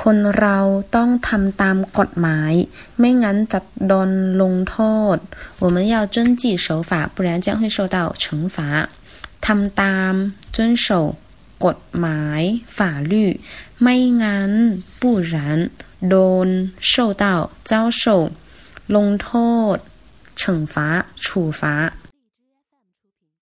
คนเราต้องทำตามกฎหมาย ไม่งั้นจะโดนลงโทษ我们要遵纪守法不然将会受到惩罚ทำตาม遵守กฎหมาย法律ไม่งั้น不然โดน受到遭受ลงโทษ惩罚处罚